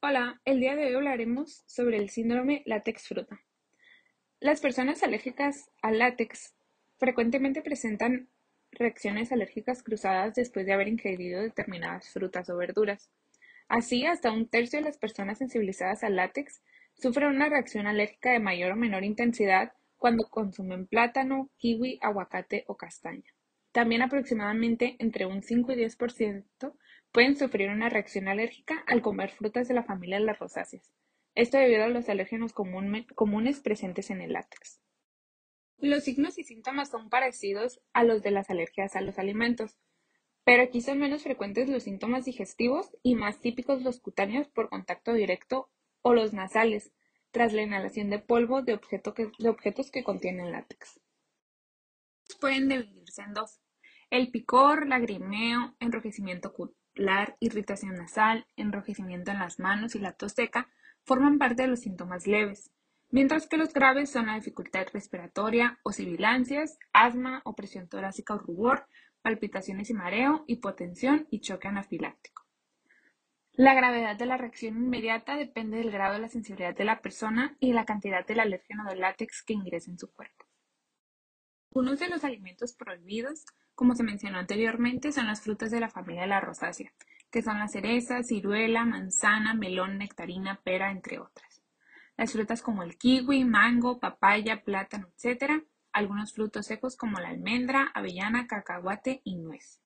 Hola, el día de hoy hablaremos sobre el síndrome látex fruta. Las personas alérgicas al látex frecuentemente presentan reacciones alérgicas cruzadas después de haber ingerido determinadas frutas o verduras. Así, hasta un tercio de las personas sensibilizadas al látex sufren una reacción alérgica de mayor o menor intensidad cuando consumen plátano, kiwi, aguacate o castaña. También aproximadamente entre un 5 y 10% pueden sufrir una reacción alérgica al comer frutas de la familia de las rosáceas. Esto debido a los alérgenos comunes presentes en el látex. Los signos y síntomas son parecidos a los de las alergias a los alimentos, pero aquí son menos frecuentes los síntomas digestivos y más típicos los cutáneos por contacto directo o los nasales, tras la inhalación de polvo de, de objetos que contienen látex. Pueden dividirse en dos. El picor, lagrimeo, enrojecimiento ocular, irritación nasal, enrojecimiento en las manos y la tos seca forman parte de los síntomas leves, mientras que los graves son la dificultad respiratoria o sibilancias, asma, opresión torácica o rubor, palpitaciones y mareo, hipotensión y choque anafiláctico. La gravedad de la reacción inmediata depende del grado de la sensibilidad de la persona y la cantidad del alérgeno del látex que ingresa en su cuerpo. Algunos de los alimentos prohibidos como se mencionó anteriormente, son las frutas de la familia de la rosácea, que son la cereza, ciruela, manzana, melón, nectarina, pera, entre otras. Las frutas como el kiwi, mango, papaya, plátano, etc. Algunos frutos secos como la almendra, avellana, cacahuate y nuez.